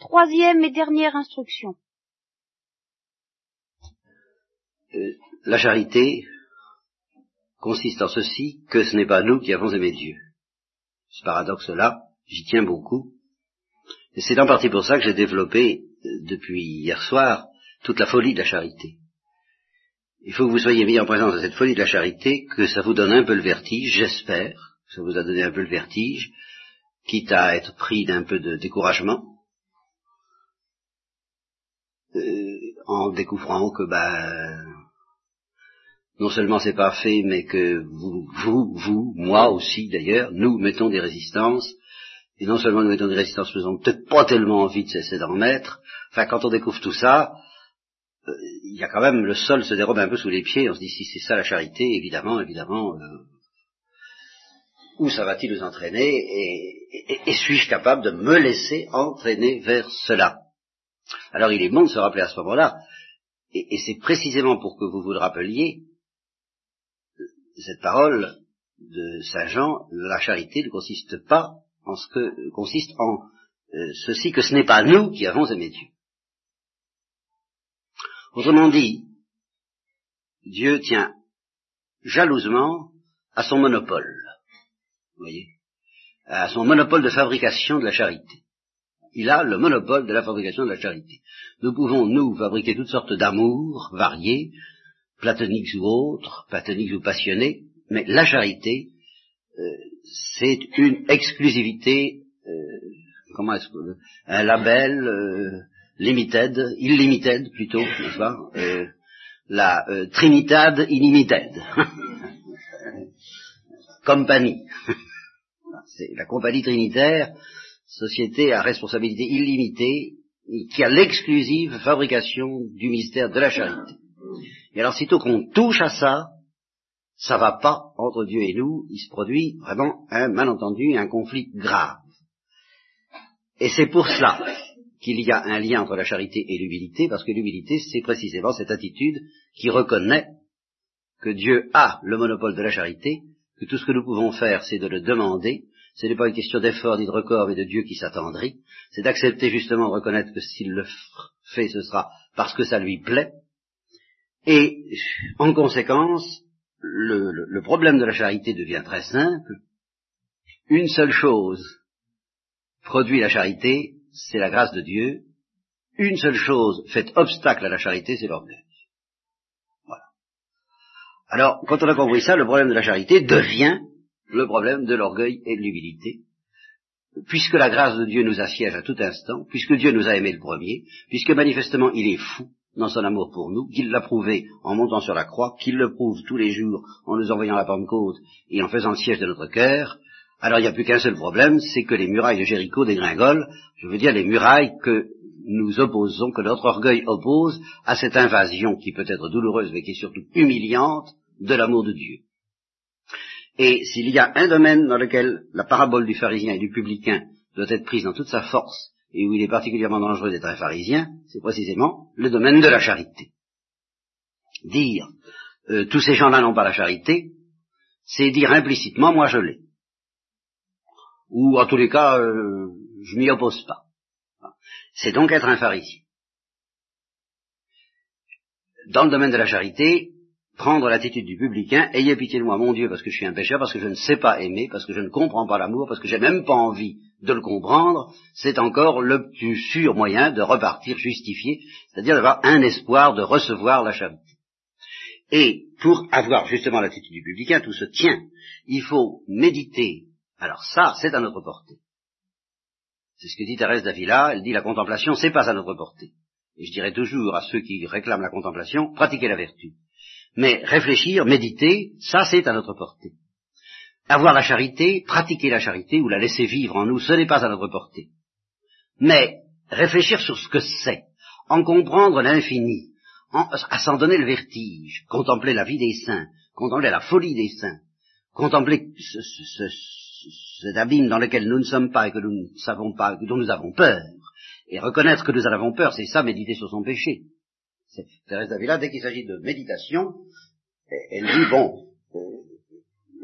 Troisième et dernière instruction. Euh, la charité consiste en ceci que ce n'est pas nous qui avons aimé Dieu. Ce paradoxe-là, j'y tiens beaucoup. Et c'est en partie pour ça que j'ai développé, euh, depuis hier soir, toute la folie de la charité. Il faut que vous soyez mis en présence de cette folie de la charité, que ça vous donne un peu le vertige, j'espère, que ça vous a donné un peu le vertige, quitte à être pris d'un peu de découragement, en découvrant que ben non seulement c'est pas fait, mais que vous, vous, vous, moi aussi d'ailleurs, nous mettons des résistances, et non seulement nous mettons des résistances, nous n'avons peut-être pas tellement envie de cesser d'en mettre. Enfin, quand on découvre tout ça, euh, il y a quand même le sol se dérobe un peu sous les pieds. On se dit si c'est ça la charité, évidemment, évidemment, euh, où ça va-t-il nous entraîner? Et suis-je capable de me laisser entraîner vers cela? Alors il est bon de se rappeler à ce moment-là, et, c'est précisément pour que vous vous le rappeliez cette parole de Saint Jean, la charité ne consiste pas en ce que consiste en euh, ceci que ce n'est pas nous qui avons aimé Dieu. Autrement dit, Dieu tient jalousement à son monopole, vous voyez, à son monopole de fabrication de la charité. Il a le monopole de la fabrication de la charité. Nous pouvons, nous, fabriquer toutes sortes d'amours variés, platoniques ou autres, platoniques ou passionnés, mais la charité, euh, c'est une exclusivité, euh, comment est-ce que, un label euh, limited, illimited plutôt, n'est-ce pas La Trinitad Illimited. compagnie. c'est la compagnie trinitaire, société à responsabilité illimitée, qui a l'exclusive fabrication du mystère de la charité. Et alors, sitôt qu'on touche à ça, ça va pas entre Dieu et nous, il se produit vraiment un malentendu, un conflit grave. Et c'est pour cela qu'il y a un lien entre la charité et l'humilité, parce que l'humilité, c'est précisément cette attitude qui reconnaît que Dieu a le monopole de la charité, que tout ce que nous pouvons faire, c'est de le demander, ce n'est pas une question d'effort ni de record, mais de Dieu qui s'attendrit, c'est d'accepter justement de reconnaître que s'il le fait, ce sera parce que ça lui plaît, et en conséquence, le, problème de la charité devient très simple. Une seule chose produit la charité, c'est la grâce de Dieu. Une seule chose fait obstacle à la charité, c'est l'orgueil. Voilà. Alors, quand on a compris ça, le problème de la charité devient le problème de l'orgueil et de l'humilité. Puisque la grâce de Dieu nous assiège à tout instant, puisque Dieu nous a aimés le premier, puisque manifestement il est fou, dans son amour pour nous, qu'il l'a prouvé en montant sur la croix, qu'il le prouve tous les jours en nous envoyant la Pentecôte et en faisant le siège de notre cœur, alors il n'y a plus qu'un seul problème, c'est que les murailles de Jéricho dégringolent, je veux dire les murailles que nous opposons, que notre orgueil oppose à cette invasion qui peut être douloureuse mais qui est surtout humiliante de l'amour de Dieu. Et s'il y a un domaine dans lequel la parabole du pharisien et du publicain doit être prise dans toute sa force et où il est particulièrement dangereux d'être un pharisien, c'est précisément le domaine de la charité. Dire euh, tous ces gens-là n'ont pas la charité, c'est dire implicitement moi je l'ai. Ou en tous les cas, euh, je m'y oppose pas. C'est donc être un pharisien. Dans le domaine de la charité, prendre l'attitude du publicain, ayez pitié de moi, mon Dieu, parce que je suis un pécheur, parce que je ne sais pas aimer, parce que je ne comprends pas l'amour, parce que j'ai même pas envie de le comprendre, c'est encore le plus sûr moyen de repartir justifié, c'est-à-dire d'avoir un espoir de recevoir la charité. Et pour avoir justement l'attitude du publicain, tout se tient. Il faut méditer. Alors ça, c'est à notre portée. C'est ce que dit Thérèse d'Avila, elle dit la contemplation, c'est pas à notre portée. Et je dirais toujours à ceux qui réclament la contemplation, pratiquez la vertu. Mais réfléchir, méditer, ça c'est à notre portée. Avoir la charité, pratiquer la charité ou la laisser vivre en nous, ce n'est pas à notre portée. Mais réfléchir sur ce que c'est, en comprendre l'infini, à s'en donner le vertige, contempler la vie des saints, contempler la folie des saints, contempler ce, cet abîme dans lequel nous ne sommes pas et que nous ne savons pas, dont nous avons peur, et reconnaître que nous en avons peur, c'est ça, méditer sur son péché. Thérèse d'Avila, dès qu'il s'agit de méditation, elle dit, bon, euh,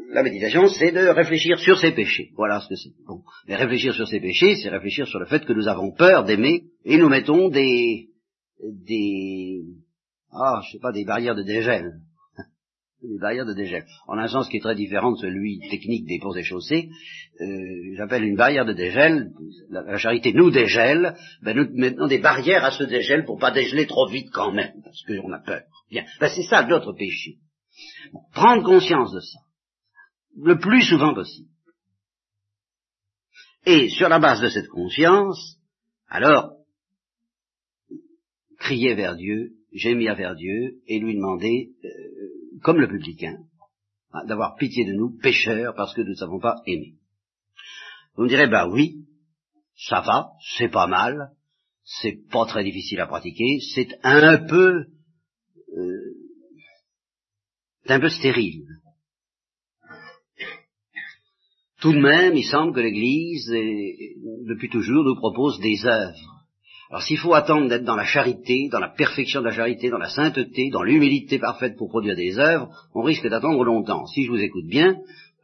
la méditation, c'est de réfléchir sur ses péchés. Voilà ce que c'est. Bon. Mais réfléchir sur ses péchés, c'est réfléchir sur le fait que nous avons peur d'aimer et nous mettons des, des, ah, je sais pas, des barrières de dégel. Des barrières de dégel. En un sens qui est très différent de celui technique des ponts et chaussées, euh, j'appelle une barrière de dégel, la, charité nous dégèle, ben nous mettons des barrières à ce dégel pour pas dégeler trop vite quand même, parce qu'on a peur. Bien, ben c'est ça notre péché. Prendre conscience de ça, le plus souvent possible. Et sur la base de cette conscience, alors, crier vers Dieu, gémir vers Dieu, et lui demander, euh, comme le publicain, hein, d'avoir pitié de nous, pécheurs, parce que nous ne savons pas aimer. Vous me direz, bah oui, ça va, c'est pas mal, c'est pas très difficile à pratiquer, c'est un peu, euh, un peu stérile. Tout de même, il semble que l'Église, depuis toujours, nous propose des œuvres. Alors s'il faut attendre d'être dans la charité, dans la perfection de la charité, dans la sainteté, dans l'humilité parfaite pour produire des œuvres, on risque d'attendre longtemps. Si je vous écoute bien,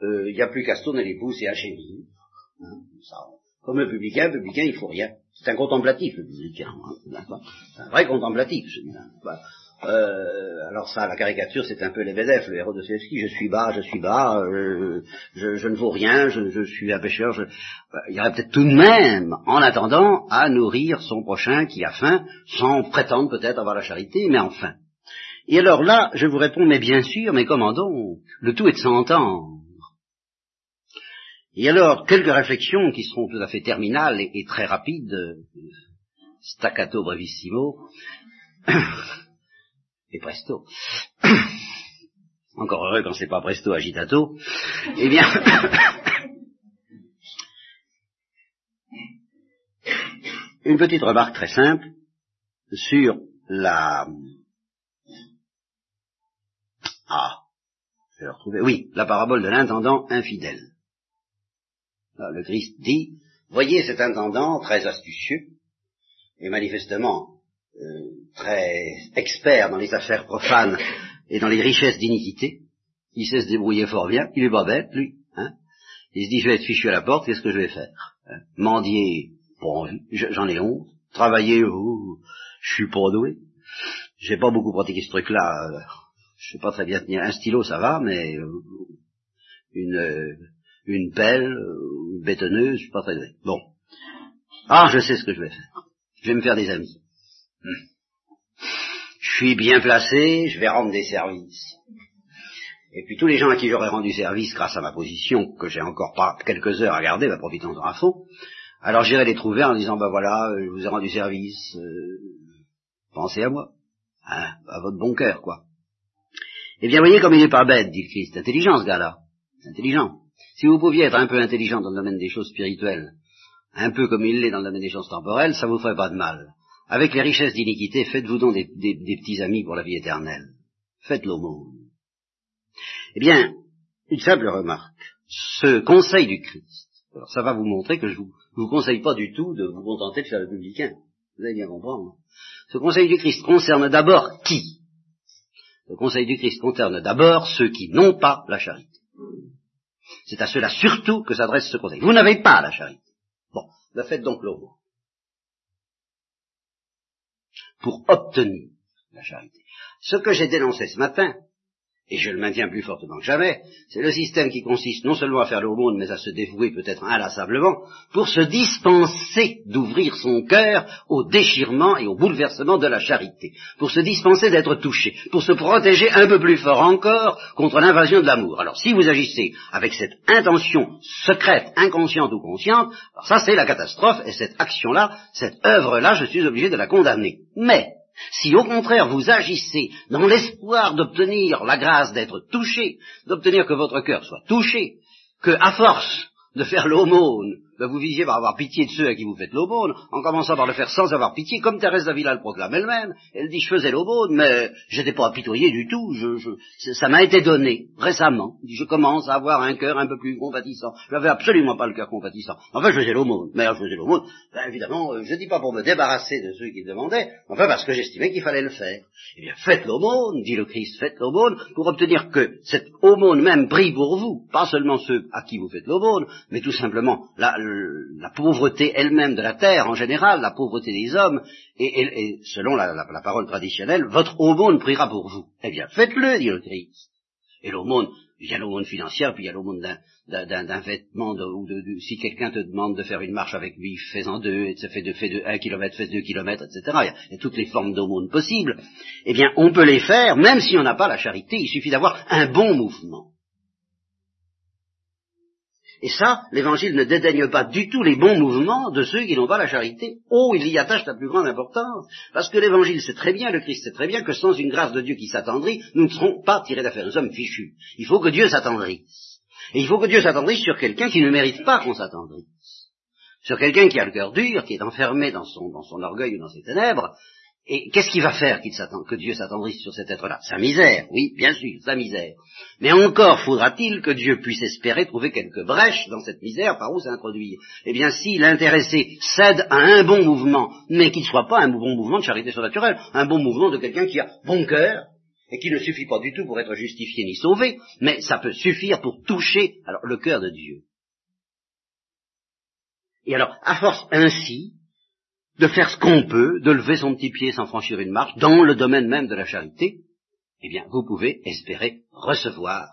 euh, il n'y a plus qu'à se tourner les pouces et à. Hein, Comme le publicain, le publicain, il faut rien. C'est un contemplatif, le publicain. Hein, c'est un vrai contemplatif, celui-là. Euh, alors ça, la caricature, c'est un peu les BDF, le héros de Dostoevsky, je suis bas, je suis bas, euh, je, ne vaux rien, je, suis un pécheur. Je... Il y aurait peut-être tout de même, en attendant, à nourrir son prochain qui a faim, sans prétendre peut-être avoir la charité, mais enfin. Et alors là, je vous réponds, mais bien sûr, mais comment donc? Le tout est de s'entendre. Et alors, quelques réflexions qui seront tout à fait terminales et, et très rapides, staccato brevissimo. et presto. Encore heureux quand c'est pas presto agitato. Eh bien, une petite remarque très simple sur la ah, je vais retrouver. Oui, la parabole de l'intendant infidèle. le Christ dit, voyez cet intendant très astucieux, et manifestement très expert dans les affaires profanes et dans les richesses d'iniquité. Il sait se débrouiller fort bien. Il est pas bête, lui. Hein il se dit, je vais être fichu à la porte, qu'est-ce que je vais faire hein Mendier, j'en ai honte. Travailler, oh, je suis pas doué. J'ai pas beaucoup pratiqué ce truc-là. Euh, je sais pas très bien tenir un stylo, ça va, mais euh, une euh, une pelle, une bétonneuse, je suis pas très doué. Bon. Ah, je sais ce que je vais faire. Je vais me faire des amis. Je suis bien placé, je vais rendre des services. Et puis tous les gens à qui j'aurais rendu service grâce à ma position, que j'ai encore pas quelques heures à garder, bah, profitons-en à fond, alors j'irai les trouver en disant, bah voilà, je vous ai rendu service, euh, pensez à moi, hein, à votre bon cœur, quoi. Eh bien, voyez comme il n'est pas bête, dit Christ, intelligent ce gars-là, intelligent. Si vous pouviez être un peu intelligent dans le domaine des choses spirituelles, un peu comme il l'est dans le domaine des choses temporelles, ça vous ferait pas de mal. Avec les richesses d'iniquité, faites-vous donc des, petits amis pour la vie éternelle. Faites l'aumône. Eh bien, une simple remarque. Ce conseil du Christ, alors ça va vous montrer que je vous, vous conseille pas du tout de vous contenter de faire le publicain. Vous allez bien comprendre. Ce conseil du Christ concerne d'abord qui? Le conseil du Christ concerne d'abord ceux qui n'ont pas la charité. C'est à ceux-là surtout que s'adresse ce conseil. Vous n'avez pas la charité. Bon, faites donc l'aumône pour obtenir la charité. Ce que j'ai dénoncé ce matin, et je le maintiens plus fortement que jamais, c'est le système qui consiste non seulement à faire l'aumône, mais à se dévouer peut-être inlassablement, pour se dispenser d'ouvrir son cœur au déchirement et au bouleversement de la charité, pour se dispenser d'être touché, pour se protéger un peu plus fort encore contre l'invasion de l'amour. Alors si vous agissez avec cette intention secrète, inconsciente ou consciente, alors ça c'est la catastrophe, et cette action-là, cette œuvre-là, je suis obligé de la condamner. Mais, si au contraire vous agissez dans l'espoir d'obtenir la grâce d'être touché, d'obtenir que votre cœur soit touché, que à force de faire l'aumône, ben, vous visiez par avoir pitié de ceux à qui vous faites l'aumône, en commençant par le faire sans avoir pitié, comme Thérèse d'Avila le proclame elle-même. Elle dit, je faisais l'aumône, mais j'étais pas apitoyé du tout, ça m'a été donné récemment. Je commence à avoir un cœur un peu plus compatissant. Je n'avais absolument pas le cœur compatissant. Enfin, je faisais l'aumône. Mais je faisais l'aumône, ben, évidemment, euh, je dis pas pour me débarrasser de ceux qui me demandaient, enfin parce que j'estimais qu'il fallait le faire. Eh bien, faites l'aumône, dit le Christ, faites l'aumône, pour obtenir que cette aumône même brille pour vous, pas seulement ceux à qui vous faites l'aumône, mais tout simplement la, la pauvreté elle-même de la terre en général, la pauvreté des hommes, et, selon la, parole traditionnelle, votre aumône priera pour vous. Eh bien, faites-le, dit le Christ. Et l'aumône, il y a l'aumône financière, puis il y a l'aumône d'un vêtement, ou de, si quelqu'un te demande de faire une marche avec lui, fais-en deux, et ça fait de, fait de un kilomètre, fais deux kilomètres, etc. Il y, a, toutes les formes d'aumône possibles. Eh bien, on peut les faire, même si on n'a pas la charité, il suffit d'avoir un bon mouvement. Et ça, l'Évangile ne dédaigne pas du tout les bons mouvements de ceux qui n'ont pas la charité. Oh, il y attache la plus grande importance. Parce que l'Évangile sait très bien, le Christ sait très bien que sans une grâce de Dieu qui s'attendrit, nous ne serons pas tirés d'affaire. Nous sommes fichus. Il faut que Dieu s'attendrisse. Et il faut que Dieu s'attendrisse sur quelqu'un qui ne mérite pas qu'on s'attendrisse. Sur quelqu'un qui a le cœur dur, qui est enfermé dans son, dans son orgueil ou dans ses ténèbres, et qu'est-ce qui va faire que Dieu s'attendrisse sur cet être-là? Sa misère, oui, bien sûr, sa misère. Mais encore faudra-t-il que Dieu puisse espérer trouver quelques brèches dans cette misère par où s'introduire. Eh bien, si l'intéressé cède à un bon mouvement, mais qu'il ne soit pas un bon mouvement de charité surnaturelle, un bon mouvement de quelqu'un qui a bon cœur, et qui ne suffit pas du tout pour être justifié ni sauvé, mais ça peut suffire pour toucher alors le cœur de Dieu. Et alors, à force ainsi, de faire ce qu'on peut, de lever son petit pied sans franchir une marche, dans le domaine même de la charité, eh bien, vous pouvez espérer recevoir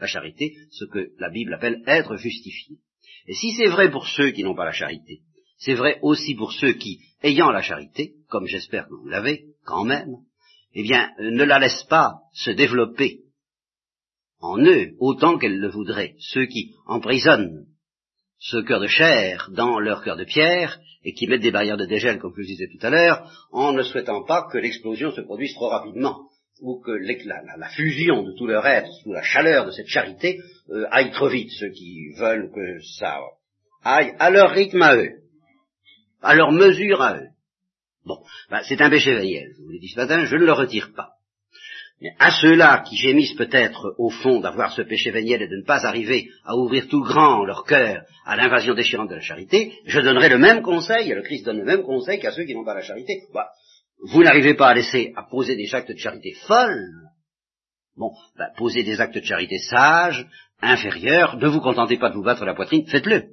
la charité, ce que la Bible appelle être justifié. Et si c'est vrai pour ceux qui n'ont pas la charité, c'est vrai aussi pour ceux qui, ayant la charité, comme j'espère que vous l'avez quand même, eh bien, ne la laissent pas se développer en eux autant qu'elle le voudrait. Ceux qui emprisonnent ce cœur de chair dans leur cœur de pierre, et qui mettent des barrières de dégel, comme je le disais tout à l'heure, en ne souhaitant pas que l'explosion se produise trop rapidement, ou que la, fusion de tout leur être, sous la chaleur de cette charité, euh, aille trop vite, ceux qui veulent que ça aille à leur rythme à eux, à leur mesure à eux. Bon, ben, c'est un péché véniel, je vous l'ai dit ce matin, je ne le retire pas. Mais à ceux-là qui gémissent peut-être au fond d'avoir ce péché véniel et de ne pas arriver à ouvrir tout grand leur cœur à l'invasion déchirante de la charité, je donnerai le même conseil, et le Christ donne le même conseil qu'à ceux qui n'ont pas la charité. Bah, vous n'arrivez pas à laisser à poser des actes de charité folles. Bon, bah, posez des actes de charité sages, inférieurs, ne vous contentez pas de vous battre la poitrine, faites-le.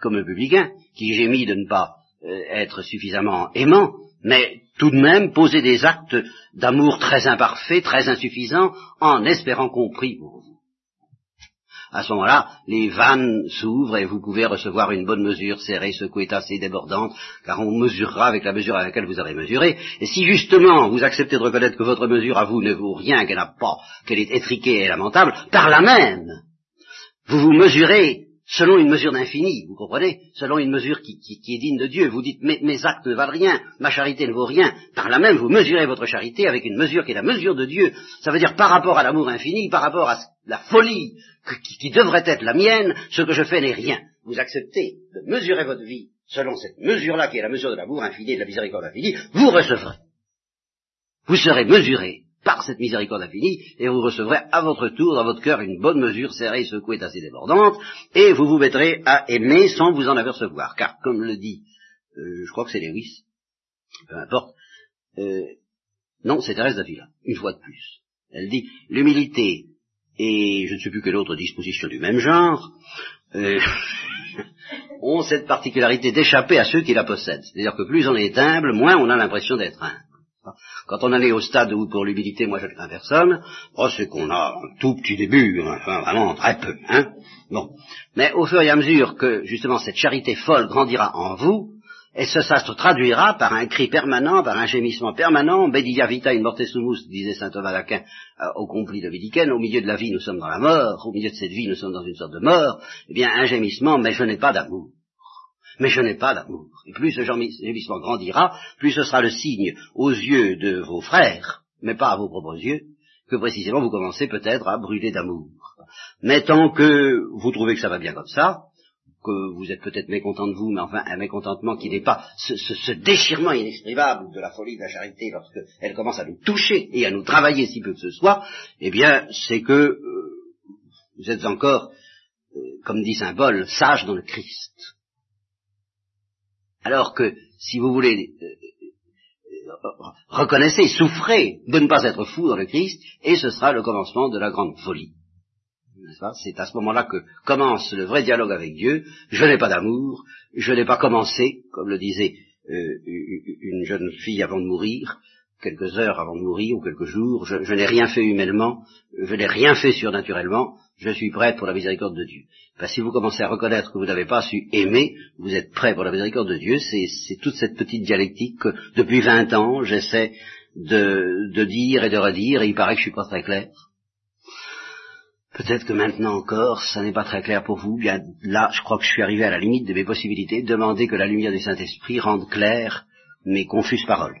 Comme un publicain qui gémit de ne pas euh, être suffisamment aimant, mais tout de même poser des actes d'amour très imparfaits, très insuffisants, en espérant compris pour vous. À ce moment-là, les vannes s'ouvrent et vous pouvez recevoir une bonne mesure, serrée, secouée, tassée, débordante, car on mesurera avec la mesure à laquelle vous avez mesuré. Et si justement vous acceptez de reconnaître que votre mesure à vous ne vaut rien, qu'elle n'a pas, qu'elle est étriquée et lamentable, par la même, vous vous mesurez selon une mesure d'infini, vous comprenez Selon une mesure qui, est digne de Dieu. Vous dites, mes, actes ne valent rien, ma charité ne vaut rien. Par là même, vous mesurez votre charité avec une mesure qui est la mesure de Dieu. Ça veut dire par rapport à l'amour infini, par rapport à la folie qui, qui devrait être la mienne, ce que je fais n'est rien. Vous acceptez de mesurer votre vie selon cette mesure-là qui est la mesure de l'amour infini et de la miséricorde infinie, vous recevrez. Vous serez mesuré par cette miséricorde infinie, et vous recevrez à votre tour dans votre cœur une bonne mesure serrée, secouée, assez débordante, et vous vous mettrez à aimer sans vous en apercevoir. Car, comme le dit, euh, je crois que c'est Lewis, peu importe, euh, non, c'est Thérèse d'Avila, une fois de plus. Elle dit, l'humilité et je ne sais plus quelle autre disposition du même genre, euh, ont cette particularité d'échapper à ceux qui la possèdent. C'est-à-dire que plus on est humble, moins on a l'impression d'être humble. Quand on en est au stade où pour l'humilité, moi je ne crains personne, oh, c'est qu'on a un tout petit début, enfin vraiment très peu, hein. Bon. Mais au fur et à mesure que justement cette charité folle grandira en vous, et ce, ça se traduira par un cri permanent, par un gémissement permanent, Bedilia vita in morte sumus, disait saint Thomas d'Aquin euh, au compli de au milieu de la vie nous sommes dans la mort, au milieu de cette vie nous sommes dans une sorte de mort, eh bien un gémissement, mais je n'ai pas d'amour mais je n'ai pas d'amour. Et plus ce gémissement grandira, plus ce sera le signe aux yeux de vos frères, mais pas à vos propres yeux, que précisément vous commencez peut-être à brûler d'amour. Mais tant que vous trouvez que ça va bien comme ça, que vous êtes peut-être mécontent de vous, mais enfin un mécontentement qui n'est pas ce, déchirement inexprimable de la folie de la charité lorsque elle commence à nous toucher et à nous travailler si peu que ce soit, eh bien c'est que euh, vous êtes encore, euh, comme dit Saint Paul, sage dans le Christ. Alors que si vous voulez reconnaissez, souffrez de ne pas être fou dans le Christ, et ce sera le commencement de la grande folie. C'est à ce moment-là que commence le vrai dialogue avec Dieu. Je n'ai pas d'amour, je n'ai pas commencé, comme le disait euh, une jeune fille avant de mourir, quelques heures avant de mourir ou quelques jours, je, je n'ai rien fait humainement, je n'ai rien fait surnaturellement, je suis prêt pour la miséricorde de Dieu. Ben, si vous commencez à reconnaître que vous n'avez pas su aimer, vous êtes prêt pour la miséricorde de Dieu, c'est toute cette petite dialectique que depuis 20 ans j'essaie de, de, dire et de redire, et il paraît que je suis pas très clair. Peut-être que maintenant encore, ça n'est pas très clair pour vous. Bien là, je crois que je suis arrivé à la limite de mes possibilités. Demandez que la lumière du Saint-Esprit rende clair mes confuses paroles.